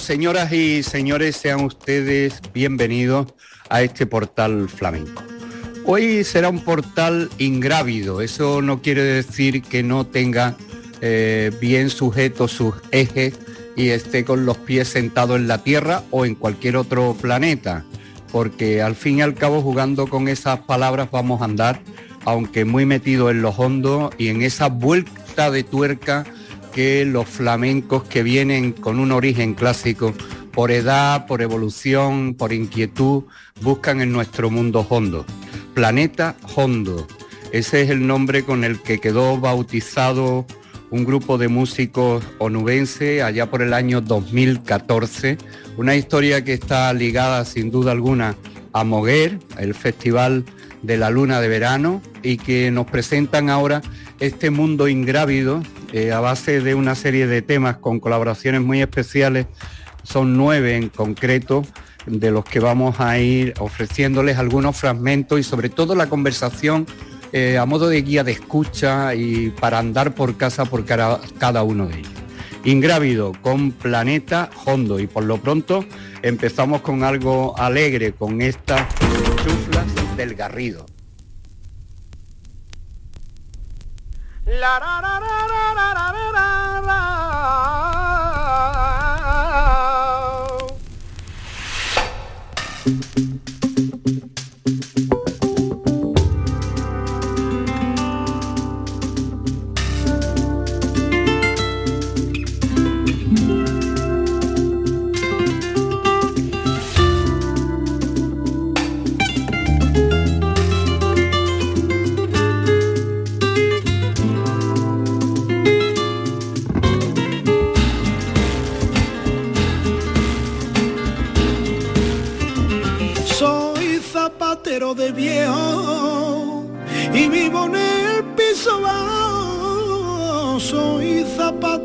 Señoras y señores, sean ustedes bienvenidos a este portal flamenco. Hoy será un portal ingrávido, eso no quiere decir que no tenga eh, bien sujetos sus ejes y esté con los pies sentados en la Tierra o en cualquier otro planeta, porque al fin y al cabo jugando con esas palabras vamos a andar, aunque muy metido en los hondos y en esa vuelta de tuerca que los flamencos que vienen con un origen clásico, por edad, por evolución, por inquietud, buscan en nuestro mundo hondo. Planeta Hondo. Ese es el nombre con el que quedó bautizado un grupo de músicos onubense allá por el año 2014. Una historia que está ligada sin duda alguna a Moguer, el Festival de la Luna de Verano, y que nos presentan ahora este mundo ingrávido eh, a base de una serie de temas con colaboraciones muy especiales. Son nueve en concreto de los que vamos a ir ofreciéndoles algunos fragmentos y sobre todo la conversación eh, a modo de guía de escucha y para andar por casa por cada, cada uno de ellos. Ingrávido con Planeta Hondo y por lo pronto empezamos con algo alegre, con estas chuflas del Garrido. La, ra, ra, de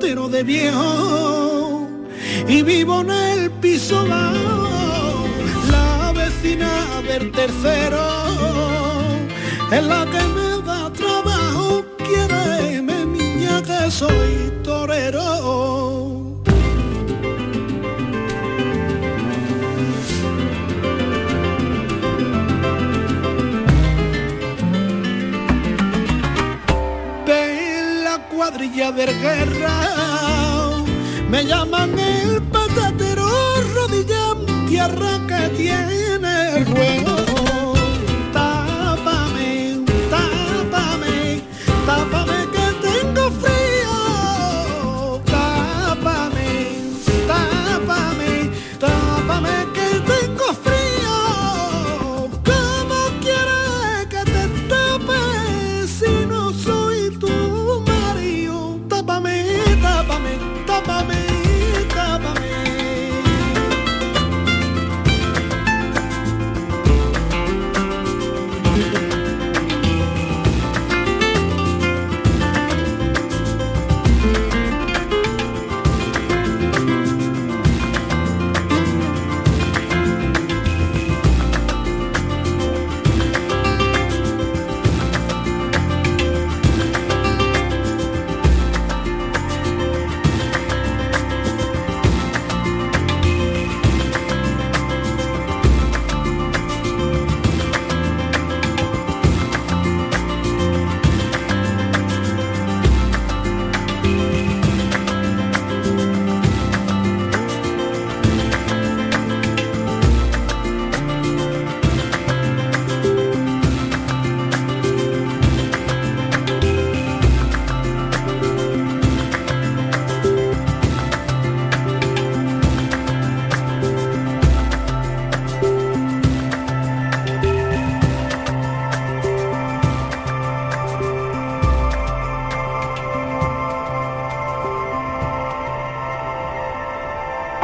de viejo y vivo en el piso bajo. La vecina del tercero es la que me cuadrilla de guerra. Me llaman el patatero, rodilla tierra que tiene el juego.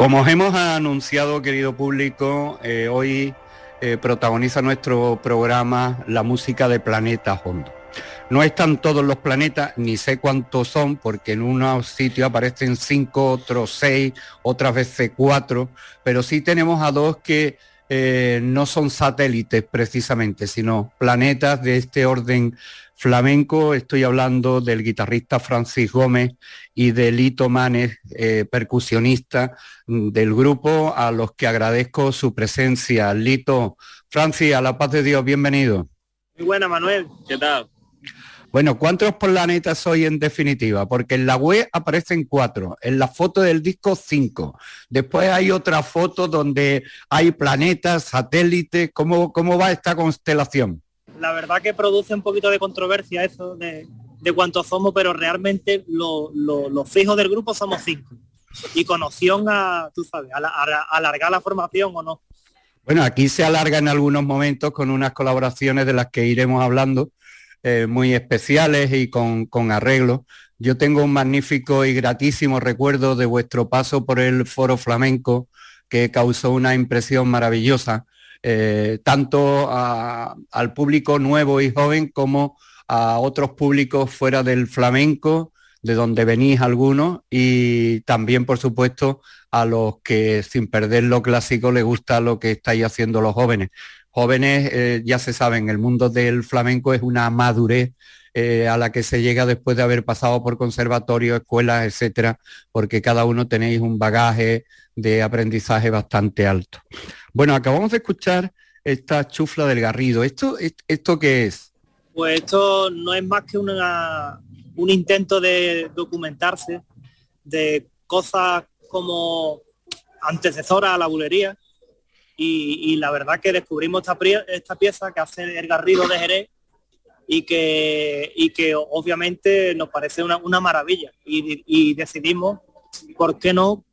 Como hemos anunciado, querido público, eh, hoy eh, protagoniza nuestro programa la música de Planeta Hondo. No están todos los planetas, ni sé cuántos son, porque en unos sitios aparecen cinco, otros seis, otras veces cuatro, pero sí tenemos a dos que eh, no son satélites precisamente, sino planetas de este orden flamenco. Estoy hablando del guitarrista Francis Gómez y de Lito Manes, eh, percusionista del grupo, a los que agradezco su presencia. Lito, Francis, a la paz de Dios, bienvenido. Muy buena, Manuel. ¿Qué tal? Bueno, ¿cuántos planetas soy en definitiva? Porque en la web aparecen cuatro, en la foto del disco cinco. Después hay otra foto donde hay planetas, satélites. ¿Cómo, cómo va esta constelación? La verdad que produce un poquito de controversia eso de, cuántos somos, pero realmente los fijos del grupo somos cinco. Y con opción a, tú sabes, a alargar la formación o no. Bueno, aquí se alarga en algunos momentos con unas colaboraciones de las que iremos hablando eh, muy especiales y con, con. Yo tengo un magnífico y gratísimo recuerdo de vuestro paso por el Foro Flamenco, que causó una impresión maravillosa, eh, tanto al público nuevo y joven como a otros públicos fuera del flamenco, de donde venís algunos, y también, por supuesto, a los que sin perder lo clásico les gusta lo que estáis haciendo los jóvenes jóvenes, eh, ya se saben, el mundo del flamenco es una madurez eh, a la que se llega después de haber pasado por conservatorio, escuelas, etcétera, porque cada uno tenéis un bagaje de aprendizaje bastante alto. Bueno, acabamos de escuchar esta chufla del Garrido. ¿Esto, esto qué es? Pues esto no es más que una, un intento de documentarse de cosas como antecesoras a la bulería, y, la verdad que descubrimos esta, esta, pieza que hace el Garrido de Jerez y que, y que obviamente nos parece una, maravilla y, decidimos por qué no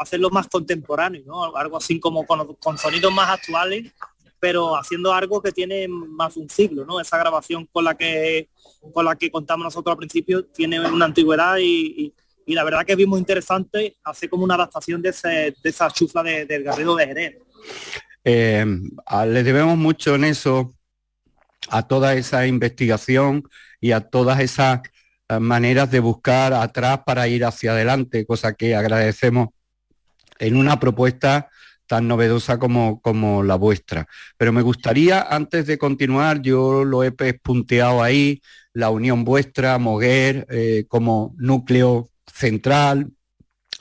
hacerlo más contemporáneo, ¿no? algo así como con, sonidos más actuales pero haciendo algo que tiene más un siglo, ¿no? Esa grabación con la que con la que contamos nosotros al principio tiene una antigüedad y, la verdad que vimos interesante hacer como una adaptación de, esa chufla del Garrido de Jerez. Eh, le debemos mucho en eso a toda esa investigación y a todas esas eh, maneras de buscar atrás para ir hacia adelante, cosa que agradecemos en una propuesta tan novedosa como, como la vuestra. Pero me gustaría, antes de continuar, yo lo he punteado ahí, la unión vuestra, Moguer, eh, como núcleo central,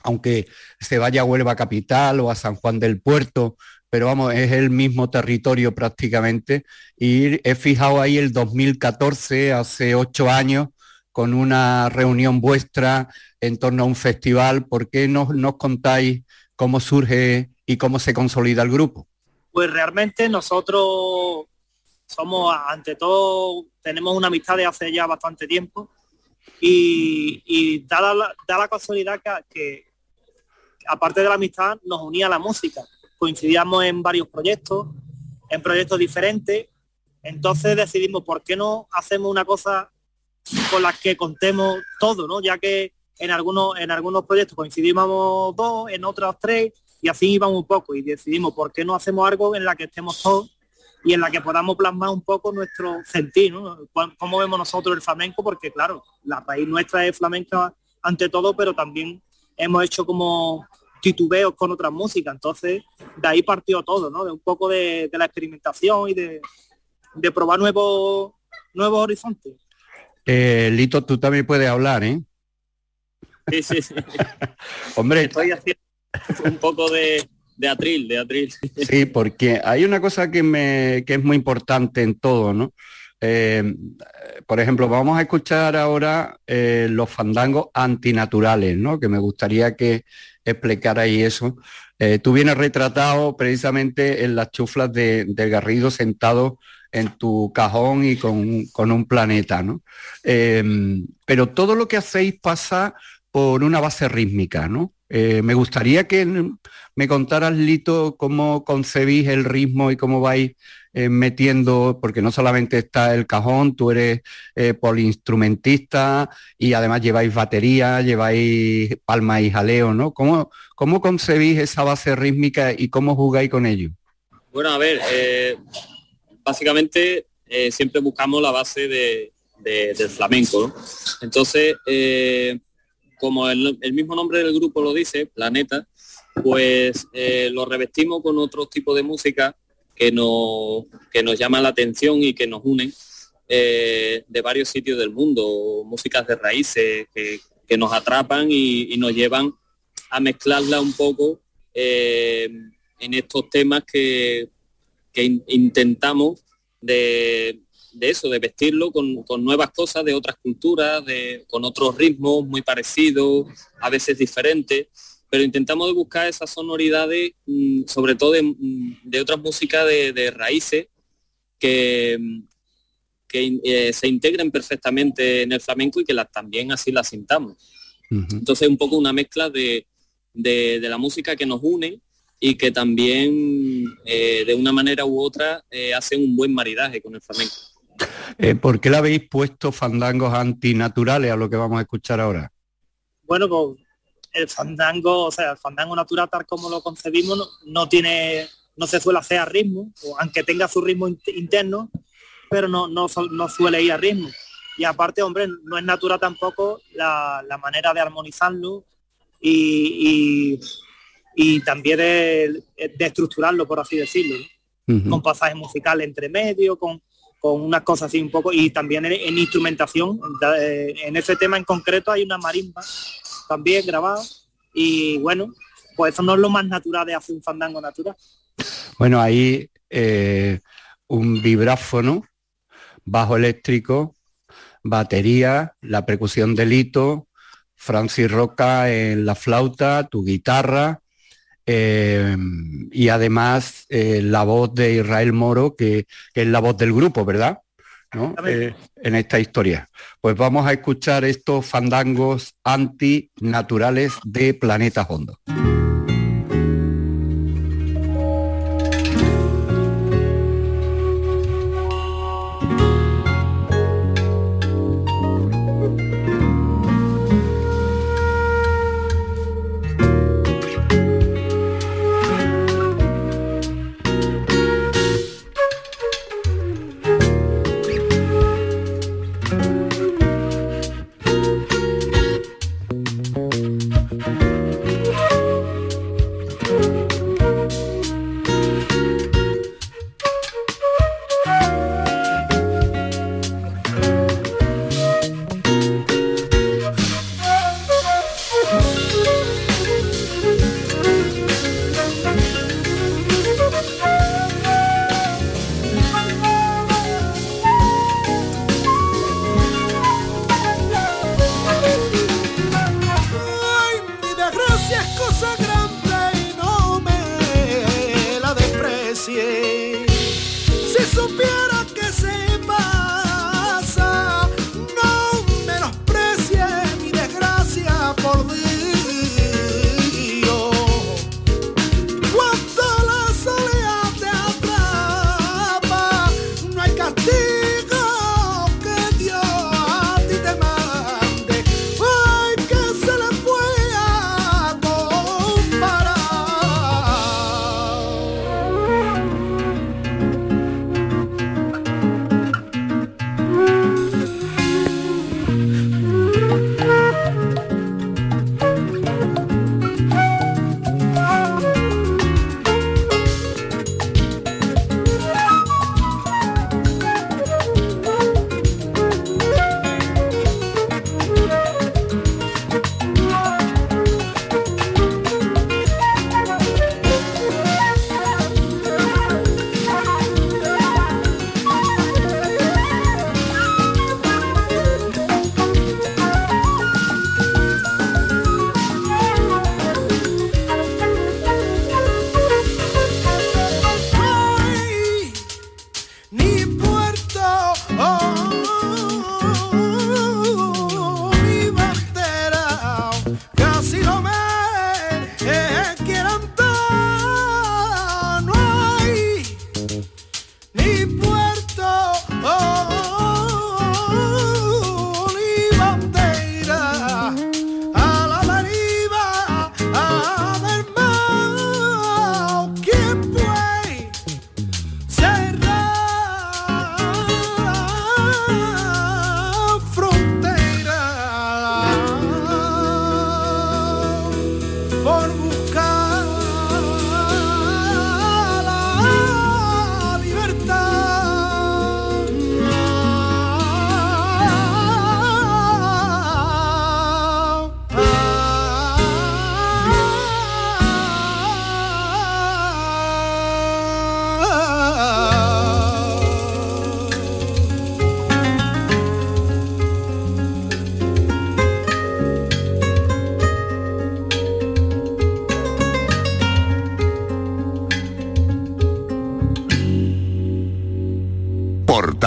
aunque se vaya a Huelva Capital o a San Juan del Puerto, pero vamos, es el mismo territorio prácticamente. Y he fijado ahí el 2014, hace ocho años, con una reunión vuestra en torno a un festival. ¿Por qué no nos contáis cómo surge y cómo se consolida el grupo? Pues realmente nosotros somos, ante todo, tenemos una amistad de hace ya bastante tiempo y, da, la, da la casualidad que, aparte de la amistad, nos unía la música. Coincidíamos en varios proyectos, en proyectos diferentes. Entonces decidimos, ¿por qué no hacemos una cosa con la que contemos todo, ¿no? Ya que en algunos, en algunos proyectos coincidimos dos, en otros tres, y así íbamos un poco. Y decidimos, ¿por qué no hacemos algo en la que estemos todos y en la que podamos plasmar un poco nuestro sentir, ¿no? Cómo vemos nosotros el flamenco, porque claro, la país nuestra es flamenca ante todo, pero también hemos hecho como titubeos con otras músicas. Entonces, de ahí partió todo, ¿no? De un poco de, la experimentación y de, probar nuevos, nuevos horizontes. Eh, Lito, tú también puedes hablar, ¿eh? Sí, sí, sí. Hombre. Estoy haciendo un poco de, de atril, de atril. Sí, porque hay una cosa que, me, que es muy importante en todo, ¿no? Eh, por ejemplo, vamos a escuchar ahora eh, los fandangos antinaturales, ¿no? Que me gustaría que explicarais eso. Eh, tú vienes retratado precisamente en las chuflas de, del Garrido sentado en tu cajón y con, un planeta, ¿no? pero todo lo que hacéis pasa por una base rítmica, ¿no? Eh, me gustaría que me contaras, Lito, cómo concebís el ritmo y cómo vais eh, metiendo, porque no solamente está el cajón, tú eres eh, polinstrumentista y además lleváis batería, lleváis palma y jaleo, ¿no? ¿Cómo, ¿Cómo concebís esa base rítmica y cómo jugáis con ello? Bueno, a ver, básicamente siempre buscamos la base del flamenco, Entonces, como el, mismo nombre del grupo lo dice, Planeta, pues eh, lo revestimos con otro tipo de música que nos, que nos llama la atención y que nos unen eh, de varios sitios del mundo, músicas de raíces que, nos atrapan y, nos llevan a mezclarla un poco eh, en estos temas que, que intentamos de, de eso, de vestirlo con, nuevas cosas de otras culturas, de, con otros ritmos muy parecidos, a veces diferentes, pero intentamos buscar esas sonoridades, mm, sobre todo de, mm, otras músicas de, raíces, que, mm, que eh, se integren perfectamente en el flamenco y que las, también así las sintamos. Entonces un poco una mezcla de, la música que nos une y que también eh, de una manera u otra eh, hacen un buen maridaje con el flamenco. Eh, ¿Por qué le habéis puesto fandangos antinaturales a lo que vamos a escuchar ahora? Bueno, pues el fandango, o sea, el fandango natural tal como lo concebimos no, tiene, no se suele hacer a ritmo, aunque tenga su ritmo interno, pero no, no, suele ir a ritmo. Y aparte, hombre, no es natural tampoco la, manera de armonizarlo y, también de, estructurarlo, por así decirlo, con pasajes musicales entre medio, con, con unas cosas así un poco y también en, instrumentación eh, en ese tema en concreto hay una marimba también grabada y bueno pues eso no es lo más natural de hacer un fandango natural. Bueno ahí eh, un vibráfono bajo eléctrico batería la percusión delito Francis Roca en la flauta tu guitarra eh, y además eh, la voz de Israel Moro, que, es la voz del grupo, ¿verdad? Eh, en esta historia. Pues vamos a escuchar estos fandangos antinaturales de Planeta Hondo.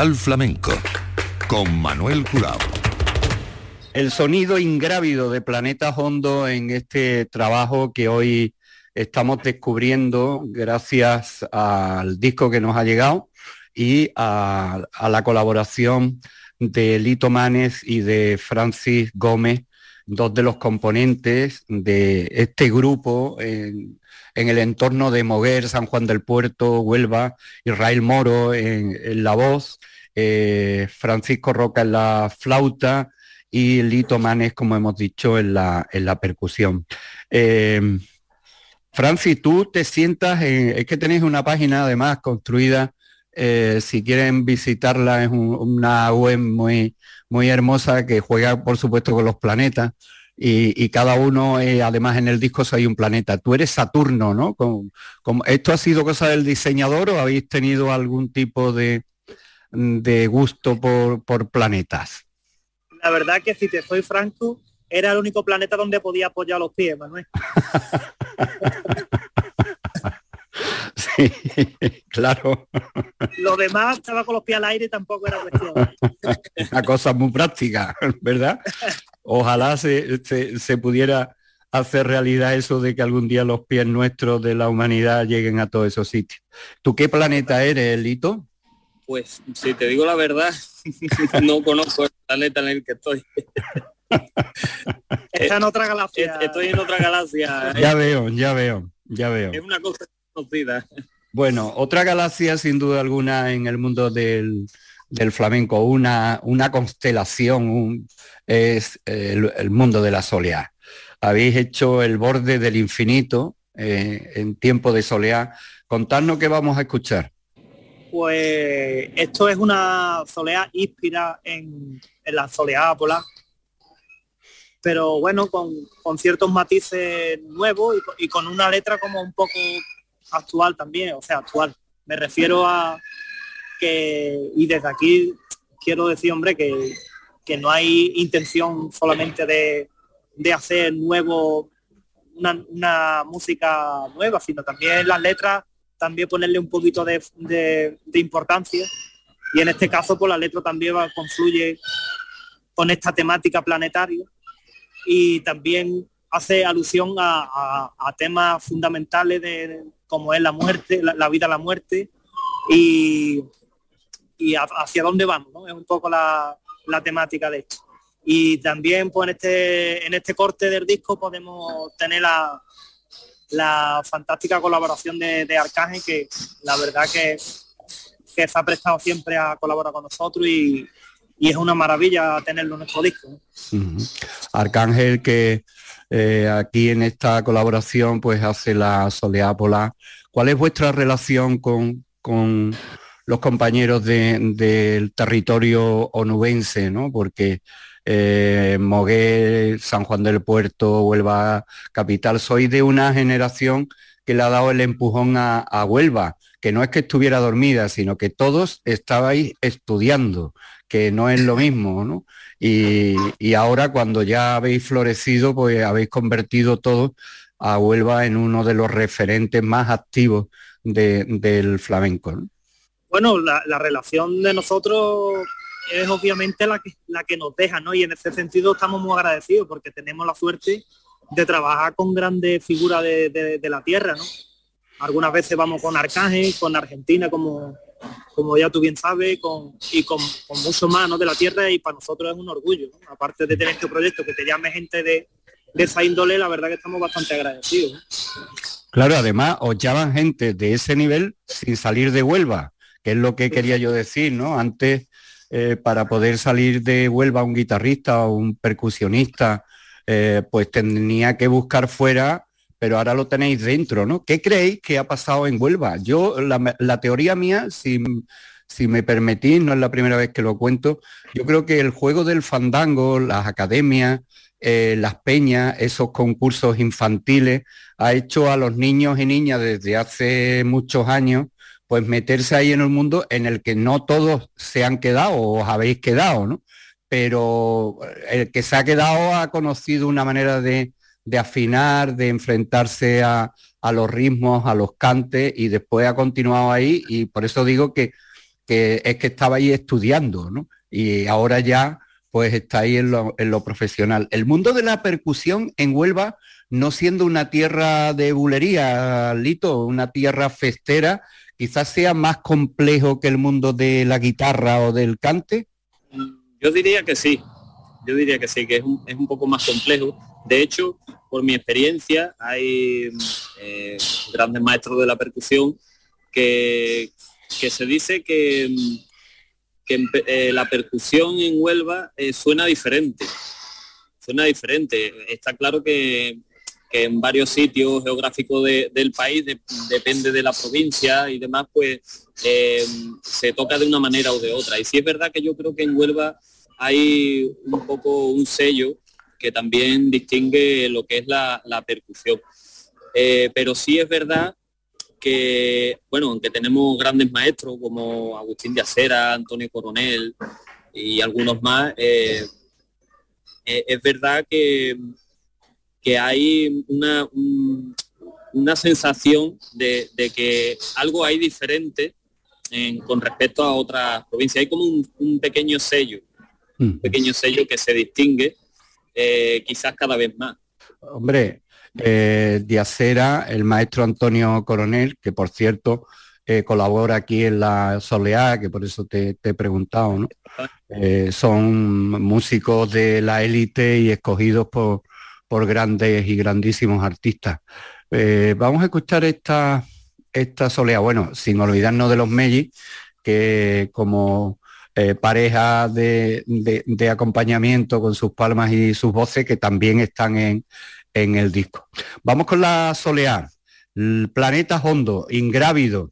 Portal Flamenco con Manuel Curao. El sonido ingrávido de Planeta Hondo en este trabajo que hoy estamos descubriendo gracias al disco que nos ha llegado y a, la colaboración de Lito Manes y de Francis Gómez, dos de los componentes de este grupo en, el entorno de Moguer, San Juan del Puerto, Huelva, Israel Moro en, la voz, eh, Francisco Roca en la flauta, y Lito Manes, como hemos dicho, en la, en la percusión. Eh, Francis, tú te sientas, es que tenéis una página además construida, eh, si quieren visitarla, es una web muy, muy hermosa que juega, por supuesto, con los planetas. Y, cada uno, eh, además en el disco hay un planeta. Tú eres Saturno, ¿no? ¿Esto ha sido cosa del diseñador o habéis tenido algún tipo de, de gusto por, por planetas? la verdad que si te soy franco, era el único planeta donde podía apoyar los pies, Manuel. Sí, claro. Lo demás estaba con los pies al aire tampoco era cuestión. Una cosa muy práctica, ¿verdad? Ojalá se, se, pudiera hacer realidad eso de que algún día los pies nuestros de la humanidad lleguen a todos esos sitios. ¿Tú qué planeta eres, Lito? Pues si te digo la verdad, no conozco el planeta en el que estoy. Está en otra galaxia. Estoy en otra galaxia. Ya veo, ya veo, ya veo. Es una cosa conocida. Bueno, otra galaxia sin duda alguna en el mundo del, flamenco, una, una constelación es el, mundo de la soleá. Habéis hecho el borde del infinito eh, en tiempo de soleá. Contadnos qué vamos a escuchar pues esto es una soleá inspirada en, la soleá polar, pero bueno, con, ciertos matices nuevos y, con una letra como un poco actual también, o sea, actual. Me refiero a que, y desde aquí quiero decir, hombre, que, no hay intención solamente de, hacer nuevo, una, una música nueva, sino también las letras también ponerle un poquito de, importancia y en este caso pues la letra también va, confluye con esta temática planetaria y también hace alusión a, temas fundamentales de como es la muerte, la, vida, la muerte y, y hacia dónde vamos, ¿no? Es un poco la, temática de esto. Y también pues en este, en este corte del disco podemos tener la, la fantástica colaboración de, de Arcángel, que la verdad que, que se ha prestado siempre a colaborar con nosotros y, es una maravilla tenerlo en nuestro disco. Arcángel que eh, aquí en esta colaboración pues hace la soleá polar. ¿Cuál es vuestra relación con, con los compañeros del territorio onubense? ¿no? Porque eh, San Juan del Puerto, Huelva Capital. Soy de una generación que le ha dado el empujón a, Huelva, que no es que estuviera dormida, sino que todos estabais estudiando, que no es lo mismo, ¿no? Y, ahora cuando ya habéis florecido, pues habéis convertido todo a Huelva en uno de los referentes más activos del flamenco. Bueno, la relación de nosotros es obviamente la que, la que nos deja, ¿no? Y en ese sentido estamos muy agradecidos porque tenemos la suerte de trabajar con grandes figuras de, la tierra, ¿no? Algunas veces vamos con Arcángel, con Argentina, como, como ya tú bien sabes, con, y con, con mucho más de la tierra y para nosotros es un orgullo. Aparte de tener este proyecto que te llame gente de, de esa índole, la verdad que estamos bastante agradecidos. Claro, además os llaman gente de ese nivel sin salir de Huelva, que es lo que quería yo decir, ¿no? Antes eh, para poder salir de Huelva un guitarrista o un percusionista, eh, pues tenía que buscar fuera, pero ahora lo tenéis dentro, ¿no? ¿Qué creéis que ha pasado en Huelva? Yo, la, teoría mía, si, si me permitís, no es la primera vez que lo cuento, yo creo que el juego del fandango, las academias, eh, las peñas, esos concursos infantiles, ha hecho a los niños y niñas desde hace muchos años pues meterse ahí en un mundo en el que no todos se han quedado o os habéis quedado, ¿no? Pero el que se ha quedado ha conocido una manera de, afinar, de enfrentarse a, los ritmos, a los cantes y después ha continuado ahí y por eso digo que, que es que estaba ahí estudiando, ¿no? Y ahora ya pues está ahí en lo, en lo profesional. El mundo de la percusión en Huelva, no siendo una tierra de bulería, Lito, una tierra festera, quizás sea más complejo que el mundo de la guitarra o del cante. Yo diría que sí, yo diría que sí, que es un, poco más complejo. De hecho, por mi experiencia, hay eh, grandes maestros de la percusión que, que se dice que, que eh, la percusión en Huelva eh, suena diferente. Suena diferente. Está claro que, que en varios sitios geográficos de, del país, de, depende de la provincia y demás, pues eh, se toca de una manera o de otra. Y sí es verdad que yo creo que en Huelva hay un poco un sello que también distingue lo que es la, percusión. pero sí es verdad que, bueno, aunque tenemos grandes maestros como Agustín de Acera, Antonio Coronel y algunos más, eh, eh, es verdad que, que hay una, una sensación de, que algo hay diferente con respecto a otras provincias. Hay como un, pequeño sello, un pequeño sello que se distingue eh, quizás cada vez más. Hombre, eh, de Acera, el maestro Antonio Coronel, que por cierto eh, colabora aquí en la Soleá, que por eso te, he preguntado, ¿no? Eh, son músicos de la élite y escogidos por, por grandes y grandísimos artistas. vamos a escuchar esta, esta Soleá, bueno, sin olvidarnos de los Mellis, que como pareja de, de, acompañamiento con sus palmas y sus voces que también están en, en el disco. Vamos con la soleá, planeta hondo, ingrávido.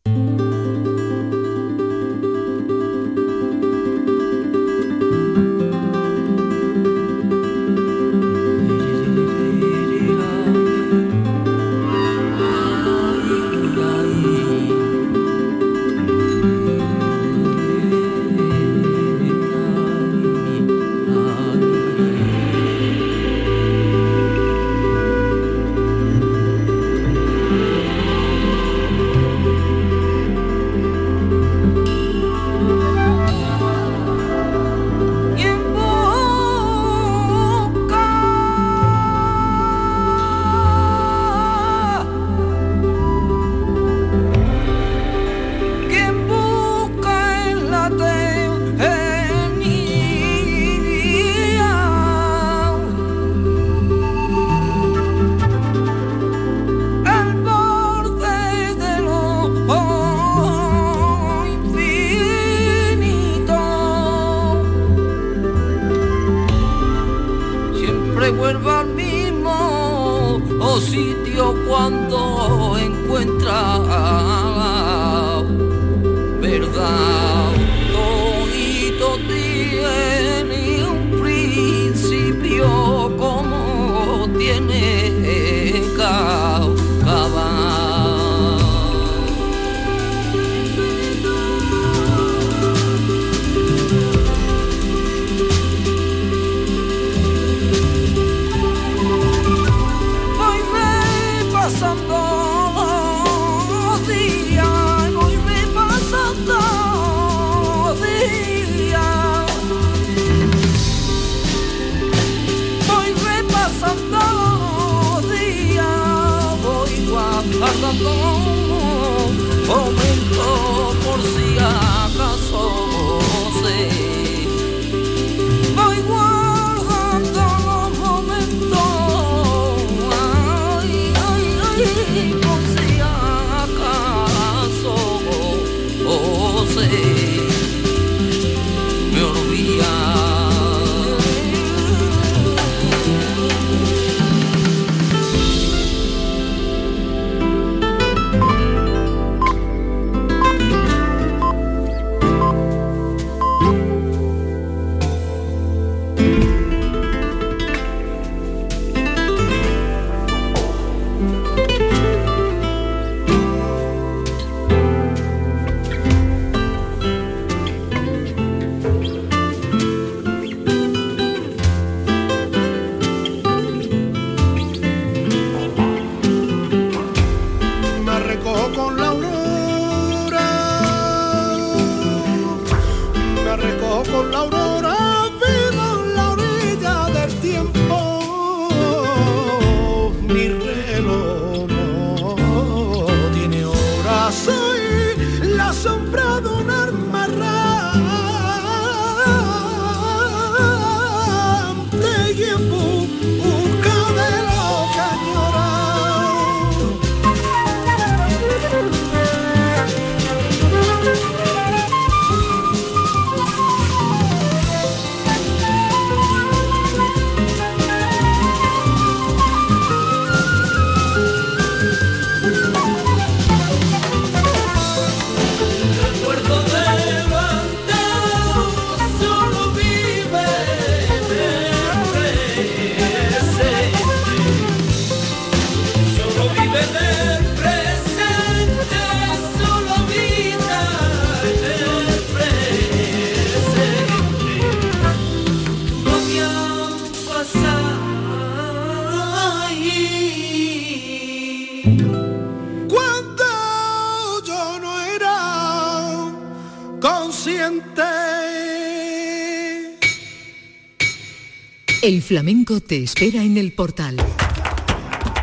El flamenco te espera en el portal.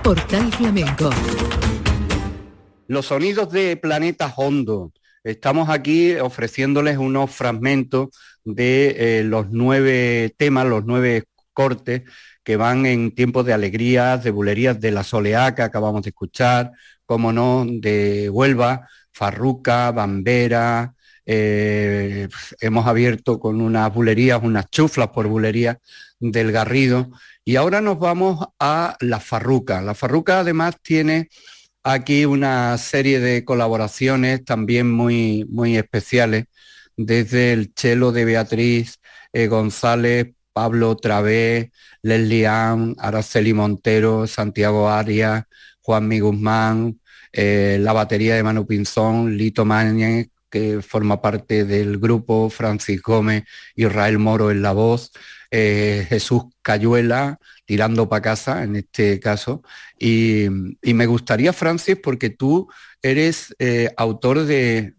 Portal Flamenco. Los sonidos de Planeta Hondo. Estamos aquí ofreciéndoles unos fragmentos de eh, los nueve temas, los nueve cortes que van en tiempos de alegrías, de bulerías de la soleá que acabamos de escuchar, como no, de Huelva, Farruca, Bambera, eh, hemos abierto con unas bulerías, unas chuflas por bulerías del Garrido, y ahora nos vamos a la Farruca. La Farruca además tiene aquí una serie de colaboraciones también muy, muy especiales, desde el chelo de Beatriz eh, González, Pablo Travé, Leslie Ann, Araceli Montero, Santiago Arias, Juan Guzmán, eh, la batería de Manu Pinzón, Lito Mañez, que forma parte del grupo, Francis Gómez, Israel Moro en la voz, eh, Jesús Cayuela, tirando para casa en este caso. Y, me gustaría, Francis, porque tú eres eh, autor de,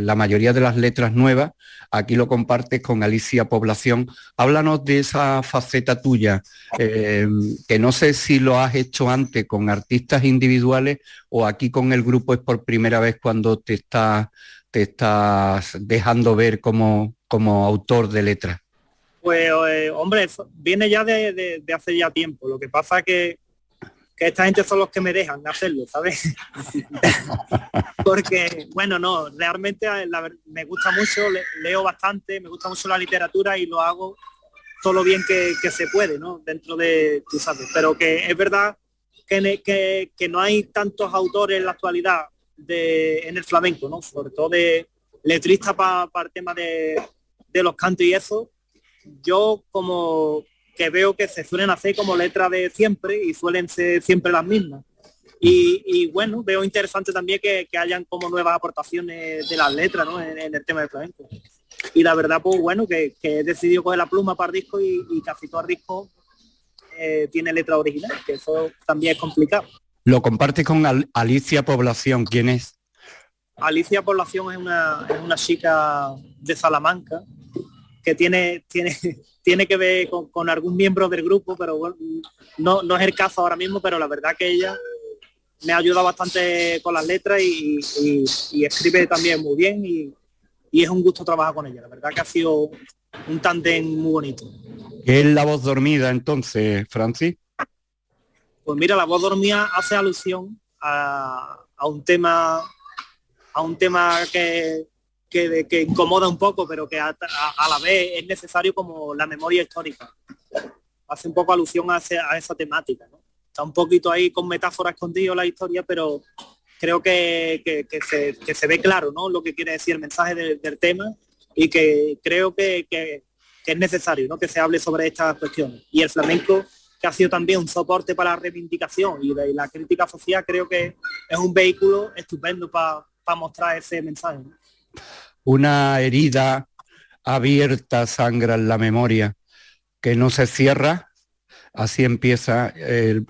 la mayoría de las letras nuevas, aquí lo compartes con Alicia Población. Háblanos de esa faceta tuya, eh, que no sé si lo has hecho antes con artistas individuales o aquí con el grupo es por primera vez cuando te, te estás dejando ver como, como autor de letras. Pues, eh, hombre, viene ya de, hace ya tiempo. Lo que pasa es que, esta gente son los que me dejan hacerlo, ¿sabes? Porque, bueno, no, realmente eh, me gusta mucho, leo bastante, me gusta mucho la literatura y lo hago todo lo bien que, se puede, ¿no? Dentro de, tú sabes, pero que es verdad que, que, no hay tantos autores en la actualidad en el flamenco, ¿no? Sobre todo de letristas para el tema de, de los cantos y eso, yo como que veo que se suelen hacer como letras de siempre y suelen ser siempre las mismas. Y, bueno, veo interesante también que, hayan como nuevas aportaciones de las letras en, el tema del flamenco. Y la verdad, pues bueno, que, he decidido coger la pluma para el disco y, casi todo el disco eh, tiene letra original, que eso también es complicado. Lo comparte con Alicia Población, ¿quién es? Alicia Población es una, es una chica de Salamanca, que tiene, tiene, tiene que ver con, algún miembro del grupo, pero bueno, no, no es el caso ahora mismo, pero la verdad que ella me ayuda bastante con las letras y, escribe también muy bien y, es un gusto trabajar con ella. La verdad que ha sido un tándem muy bonito. ¿Qué es la voz dormida entonces, Francis? Pues mira, la voz dormida hace alusión a, un tema a un tema que, que, incomoda un poco, pero que a, la vez es necesario como la memoria histórica. Hace un poco alusión a, esa temática. Está un poquito ahí con metáfora escondido la historia, pero creo que, se, ve claro ¿no? lo que quiere decir el mensaje del tema y que creo que, es necesario ¿no? que se hable sobre estas cuestiones. Y el flamenco, que ha sido también un soporte para la reivindicación y, la crítica social, creo que es un vehículo estupendo para mostrar ese mensaje una herida abierta sangra en la memoria que no se cierra. Así empieza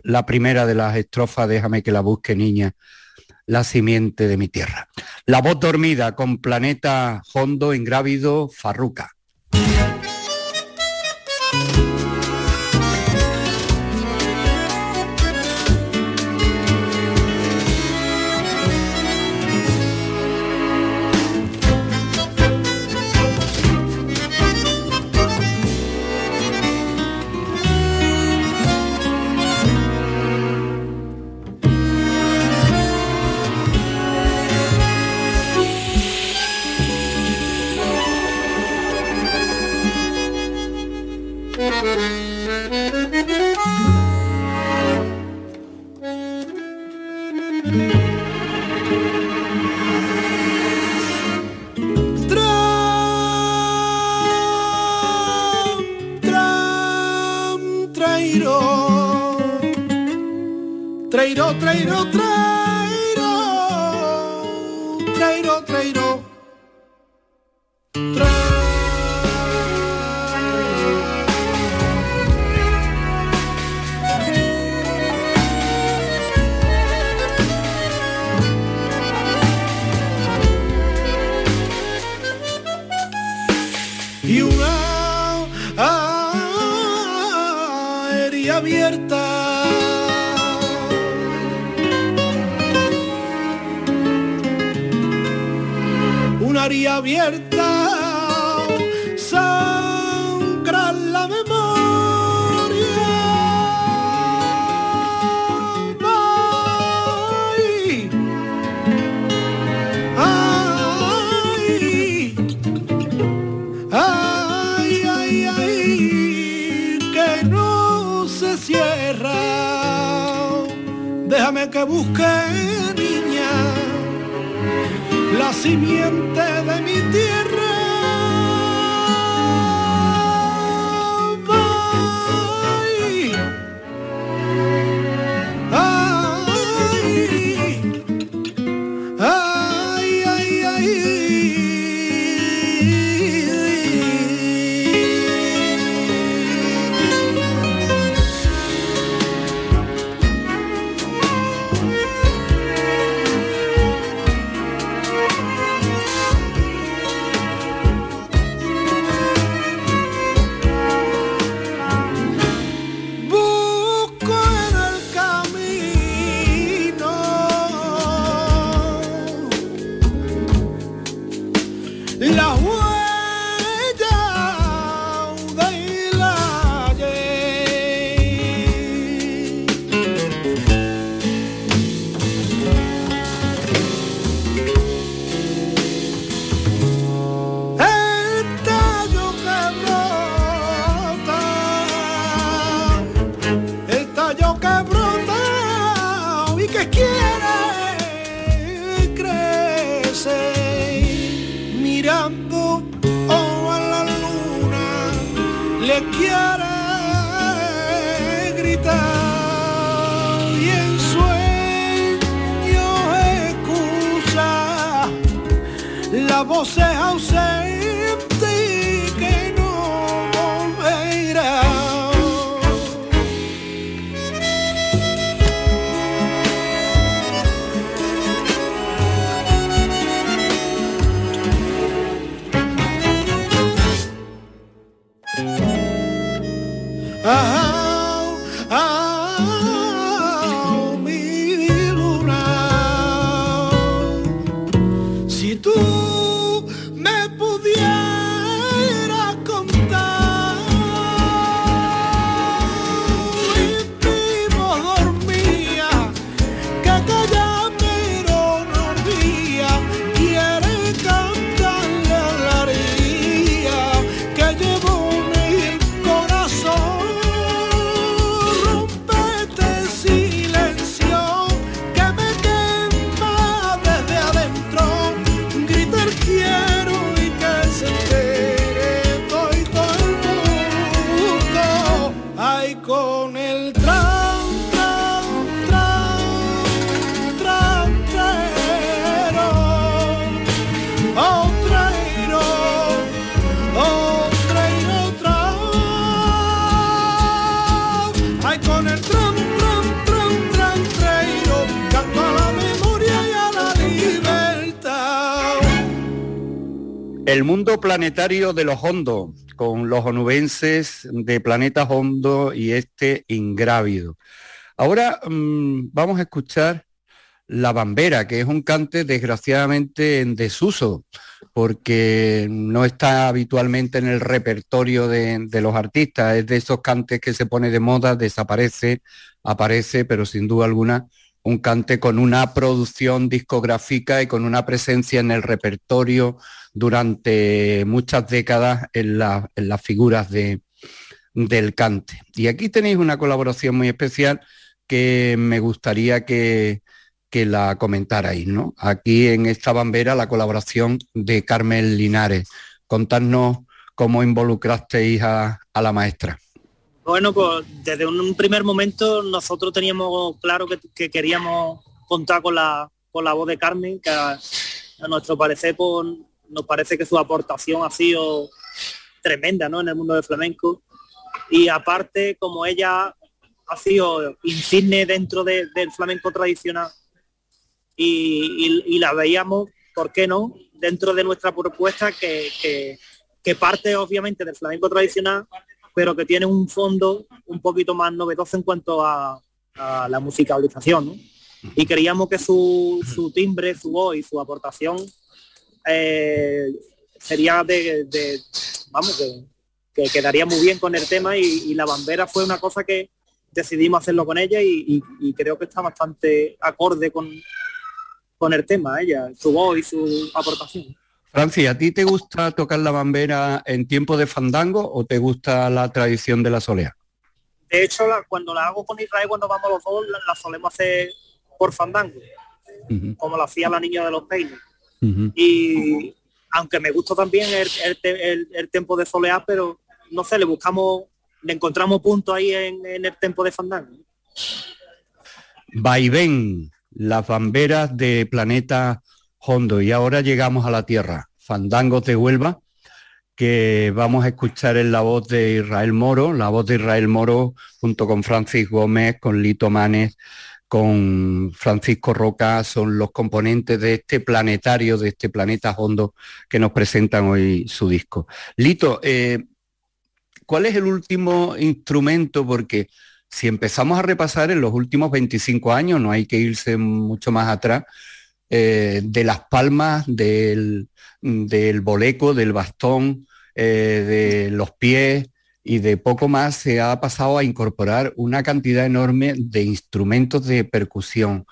la primera de las estrofas, déjame que la busque niña, la simiente de mi tierra. La voz dormida con planeta hondo, ingrávido, farruca. Planetario de los hondos, con los onubenses de Planetas Hondo y este ingrávido. Ahora mm, vamos a escuchar La Bambera, que es un cante desgraciadamente en desuso, porque no está habitualmente en el repertorio de, de los artistas, es de esos cantes que se pone de moda, desaparece, aparece, pero sin duda alguna un cante con una producción discográfica y con una presencia en el repertorio durante muchas décadas en, la- en las figuras de, del cante. Y aquí tenéis una colaboración muy especial que me gustaría que, que la comentarais, ¿no? Aquí en esta bambera la colaboración de Carmen Linares. Contadnos cómo involucrasteis a, a la maestra. Bueno, pues desde un primer momento nosotros teníamos claro que, que queríamos contar con la, con la voz de Carmen, que a, nuestro parecer pues, nos parece que su aportación ha sido tremenda ¿no? en el mundo del flamenco. Y aparte, como ella ha sido insigne dentro de- del flamenco tradicional y, la veíamos, ¿por qué no?, dentro de nuestra propuesta que parte obviamente del flamenco tradicional, pero que tiene un fondo un poquito más novedoso en cuanto a, la musicalización. Y queríamos que su, su, timbre, su voz y su aportación eh, sería de, de vamos, que, que, quedaría muy bien con el tema y, la bambera fue una cosa que decidimos hacerlo con ella y, y, y creo que está bastante acorde con, con el tema, ella, su voz y su aportación. Francis, ¿a ti te gusta tocar la bambera en tiempo de fandango o te gusta la tradición de la solea? De hecho, la, cuando la hago con Israel, cuando vamos los dos, la, la solemos hacer por fandango, uh -huh. como la hacía la niña de los peines. Uh -huh. Y aunque me gusta también el, el, el, el tempo de solear, pero no sé, le buscamos, le encontramos puntos ahí en, en el tempo de fandango. Vaivén, las bamberas de Planeta Hondo. Y ahora llegamos a la Tierra, Fandangos de Huelva, que vamos a escuchar en la voz de Israel Moro, la voz de Israel Moro junto con Francis Gómez, con Lito Manes, con Francisco Roca, son los componentes de este planetario, de este planeta Hondo que nos presentan hoy su disco. Lito, eh, ¿cuál es el último instrumento? Porque si empezamos a repasar en los últimos 25 años, no hay que irse mucho más atrás, eh, de las palmas, del, del, boleco, del bastón, eh, de los pies y de poco más se ha pasado a incorporar una cantidad enorme de instrumentos de percusión.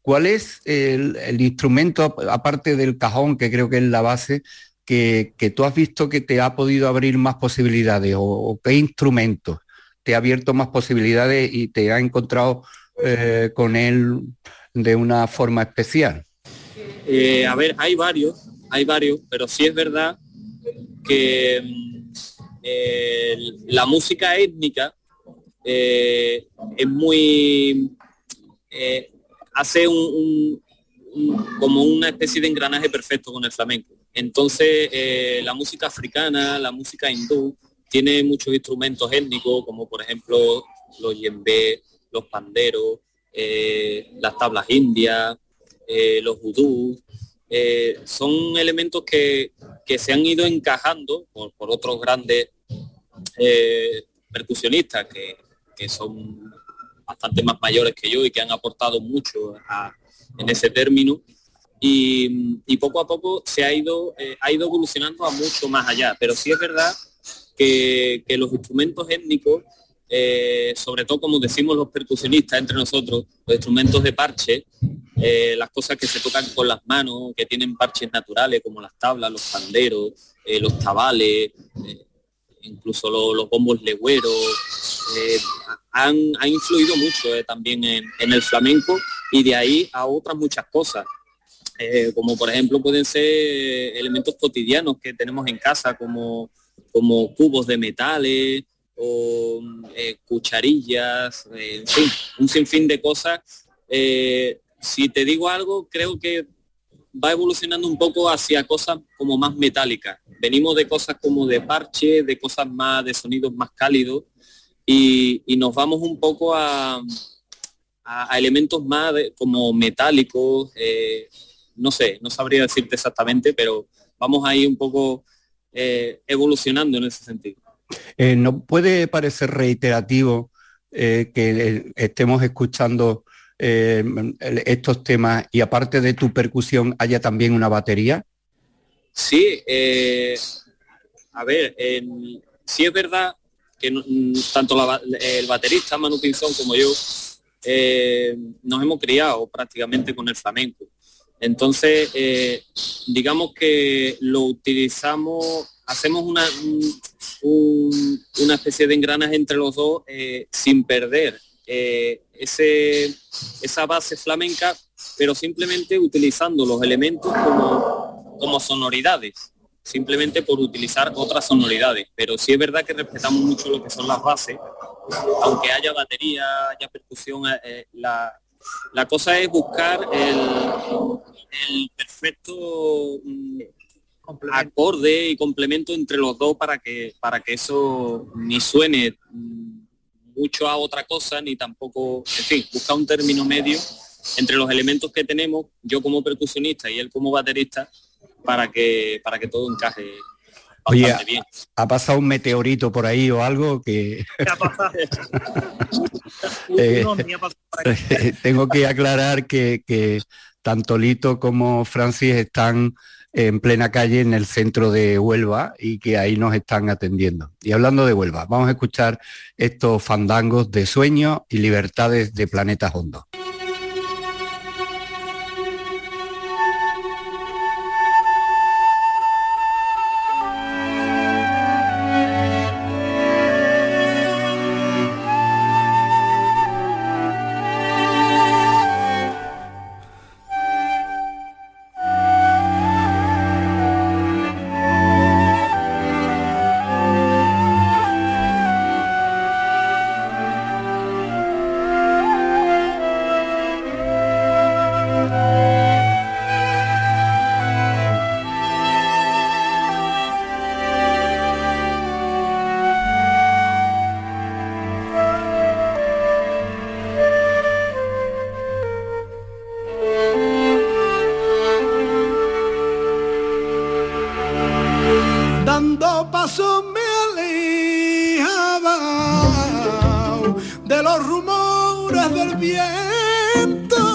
¿Cuál es el, instrumento, aparte del cajón, que creo que es la base, que, tú has visto que te ha podido abrir más posibilidades o, o qué instrumento te ha abierto más posibilidades y te ha encontrado eh, con él de una forma especial? Eh, a ver, hay varios, hay varios, pero sí es verdad que eh, la música étnica eh, es muy... hace un, un, como una especie de engranaje perfecto con el flamenco. Entonces, la música africana, la música hindú, tiene muchos instrumentos étnicos, como por ejemplo los yembe, los panderos, eh, las tablas indias, eh, los vudú. Eh, son elementos que, que, se han ido encajando por, por otros grandes eh, percusionistas que, que, son bastante más mayores que yo y que han aportado mucho en ese término. Y, y, poco a poco se ha ido, ha ido evolucionando a mucho más allá. Pero sí es verdad que, que los instrumentos étnicos, eh, sobre todo como decimos los percusionistas entre nosotros, los instrumentos de parche, eh, las cosas que se tocan con las manos, que tienen parches naturales como las tablas, los panderos, eh, los tabales, incluso lo, los bombos legüeros, han, han, influido mucho también en, en, el flamenco y de ahí a otras muchas cosas. como por ejemplo pueden ser elementos cotidianos que tenemos en casa como como cubos de metales o eh, cucharillas, eh, en fin, un sinfín de cosas. Eh, si te digo algo, creo que va evolucionando un poco hacia cosas como más metálicas. Venimos de cosas como de parche, de cosas más de sonidos más cálidos y, nos vamos un poco a, elementos más como metálicos. No sé, no sabría decirte exactamente, pero vamos ahí un poco evolucionando en ese sentido. Eh, ¿No puede parecer reiterativo eh, que estemos escuchando eh, estos temas y aparte de tu percusión haya también una batería? Sí, eh, a ver, sí es verdad que tanto el baterista Manu Pinzón como yo nos hemos criado prácticamente con el flamenco. Entonces, eh, digamos que lo utilizamos, hacemos una, un, una especie de engranaje entre los dos eh, sin perder eh, ese, esa base flamenca, pero simplemente utilizando los elementos como, como sonoridades, simplemente por utilizar otras sonoridades. Pero sí es verdad que respetamos mucho lo que son las bases, aunque haya batería, haya percusión, eh, la, la cosa es buscar el, el perfecto mm, acorde y complemento entre los dos para que para que eso ni suene mm, mucho a otra cosa ni tampoco, en fin, buscar un término medio entre los elementos que tenemos, yo como percusionista y él como baterista, para que para que todo encaje Oye, bastante bien. ¿ha pasado un meteorito por ahí o algo que ¿Qué ha pasado? Eh, tengo que aclarar que, que tanto Lito como Francis están en plena calle en el centro de Huelva y que ahí nos están atendiendo. Y hablando de Huelva, vamos a escuchar estos fandangos de sueños y libertades de Planeta Hondo. Rumores del viento,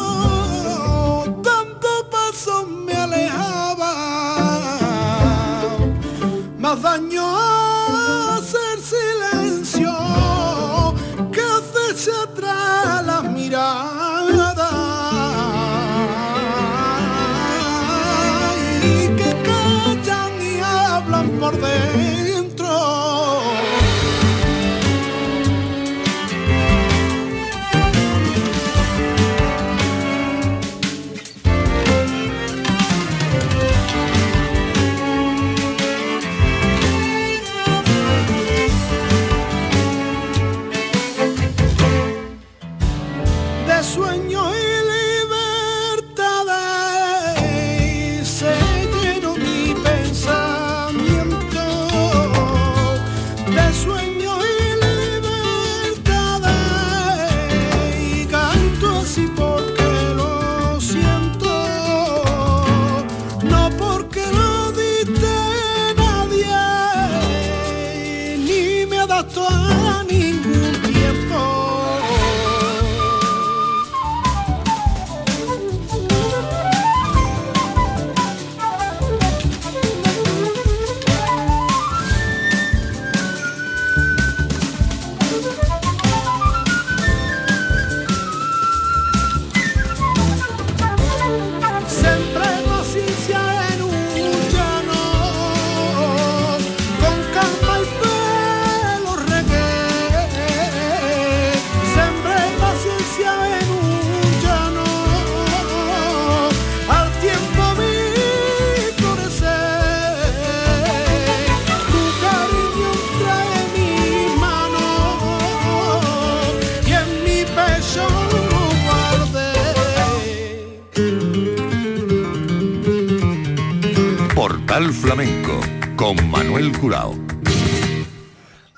Manuel Curao.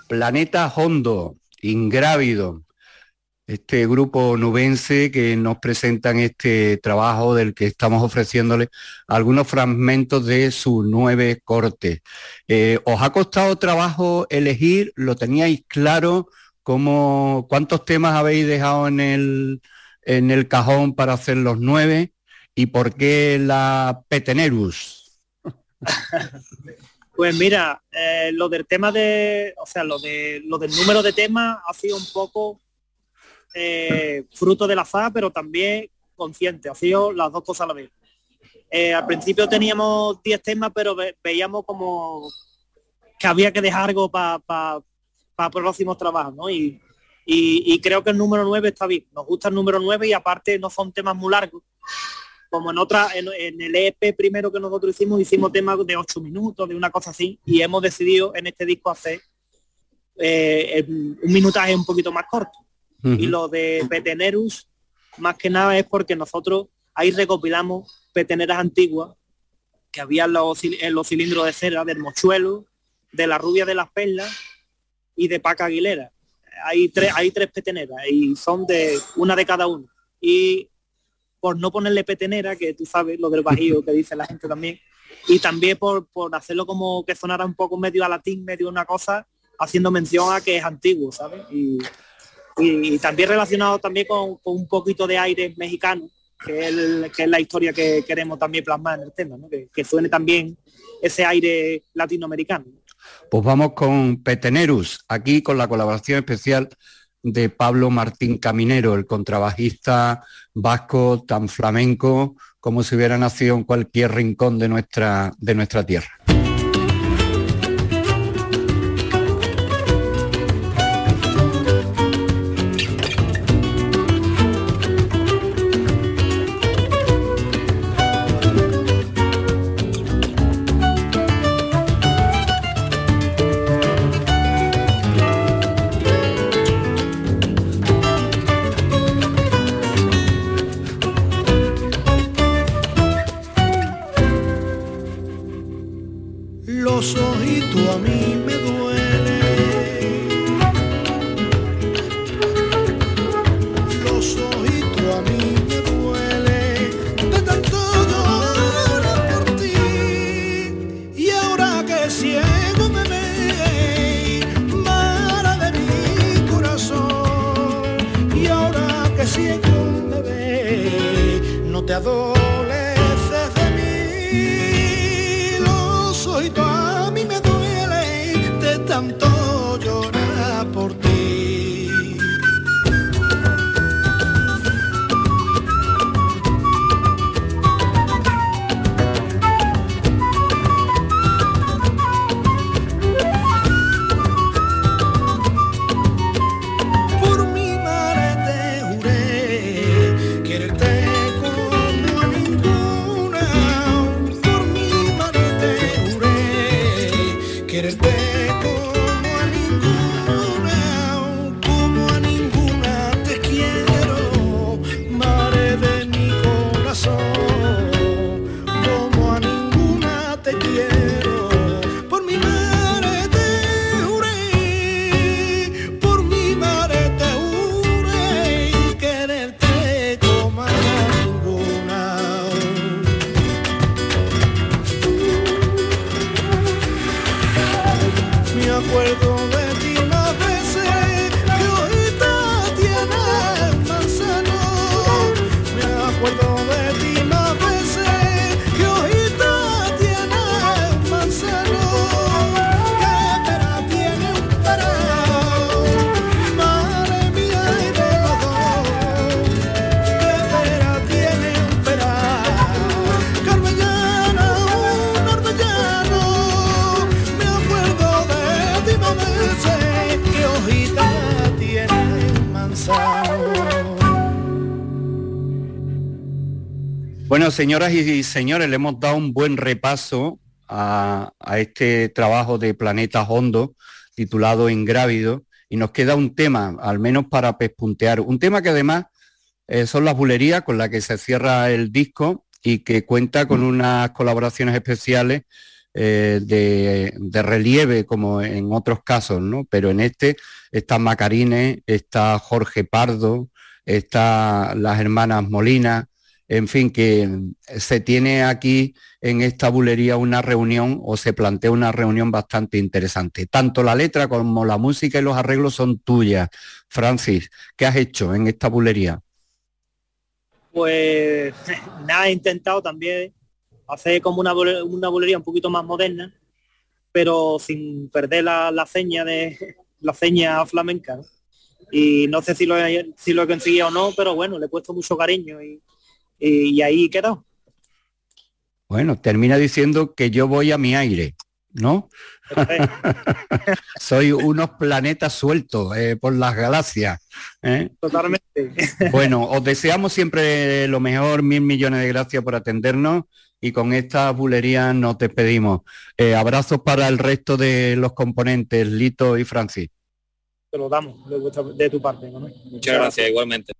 Planeta Hondo, Ingrávido, este grupo nubense que nos presentan este trabajo del que estamos ofreciéndole algunos fragmentos de sus nueve cortes. Eh, ¿Os ha costado trabajo elegir? ¿Lo teníais claro? ¿Cómo, ¿Cuántos temas habéis dejado en el, en el cajón para hacer los nueve? ¿Y por qué la Petenerus? Pues mira, eh, lo del tema de, o sea, lo de lo del número de temas ha sido un poco eh, fruto del azar, pero también consciente, ha sido las dos cosas a la vez. Eh, al principio teníamos 10 temas, pero ve- veíamos como que había que dejar algo para próximos trabajos, ¿no? Y, y- y creo que el número 9 está bien. Nos gusta el número 9 y aparte no son temas muy largos. Como en otra, en, en el EP primero que nosotros hicimos, hicimos temas de 8 minutos, de una cosa así, y hemos decidido en este disco hacer eh, un minutaje un poquito más corto. Y lo de Petenerus, más que nada es porque nosotros ahí recopilamos peteneras antiguas que había en los, en los cilindros de cera del mochuelo, de la rubia de las perlas y de Paca Aguilera. Hay tres, hay tres peteneras y son de una de cada uno. Y por no ponerle petenera, que tú sabes lo del bajío que dice la gente también, y también por, por hacerlo como que sonara un poco medio a latín, medio una cosa, haciendo mención a que es antiguo, ¿sabes? Y, y, también relacionado también con, un poquito de aire mexicano, que es, que es la historia que queremos también plasmar en el tema, que, que suene también ese aire latinoamericano. Pues vamos con Petenerus, aquí con la colaboración especial de Pablo Martín Caminero, el contrabajista vasco tan flamenco como si hubiera nacido en cualquier rincón de nuestra, de nuestra tierra. ciego, bebé, no te adoro. Bueno, señoras y señores, le hemos dado un buen repaso a, este trabajo de Planeta Hondo titulado Ingrávido y nos queda un tema, al menos para pespuntear, un tema que además eh, son las bulerías con la que se cierra el disco y que cuenta con unas colaboraciones especiales eh, de, relieve como en otros casos, ¿no? Pero en este está Macarine, está Jorge Pardo, está las hermanas Molina, en fin, que se tiene aquí en esta bulería una reunión o se plantea una reunión bastante interesante. Tanto la letra como la música y los arreglos son tuyas. Francis, ¿qué has hecho en esta bulería? Pues nada, he intentado también hacer como una, una bulería un poquito más moderna, pero sin perder la, la seña de la seña flamenca. Y no sé si lo, he, si lo he conseguido o no, pero bueno, le he puesto mucho cariño y, y, ahí quedó. Bueno, termina diciendo que yo voy a mi aire, ¿no? Soy unos planetas sueltos eh, por las galaxias. ¿eh? Totalmente. bueno, os deseamos siempre lo mejor, mil millones de gracias por atendernos y con esta bulería nos despedimos. Eh, abrazos para el resto de los componentes, Lito y Francis. Te lo damos de, tu parte. Muchas gracias, igualmente.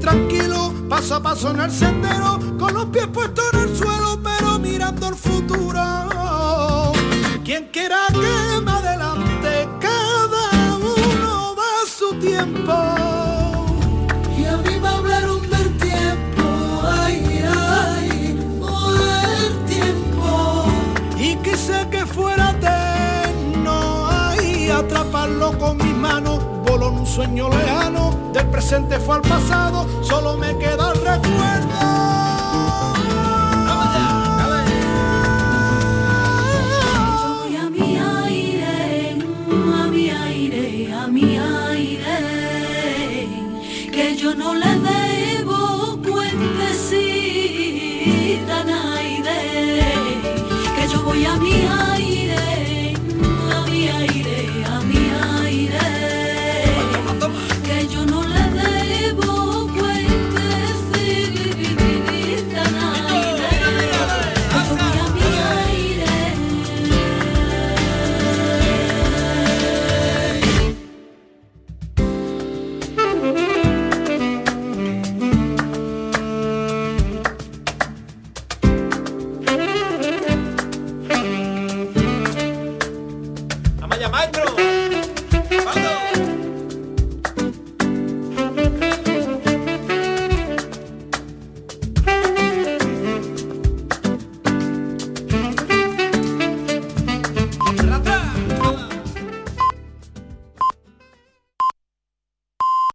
tranquilo, paso a paso en el sendero, con los pies puestos en el suelo, pero mirando el futuro. Quien quiera que me adelante, cada uno va a su tiempo. Y a mí me hablaron del tiempo, ay, ay, oh, el tiempo. Y quise que fuera eterno, ay, atraparlo con mis manos, voló en un sueño lejano del presente fue al pasado, solo me queda el recuerdo.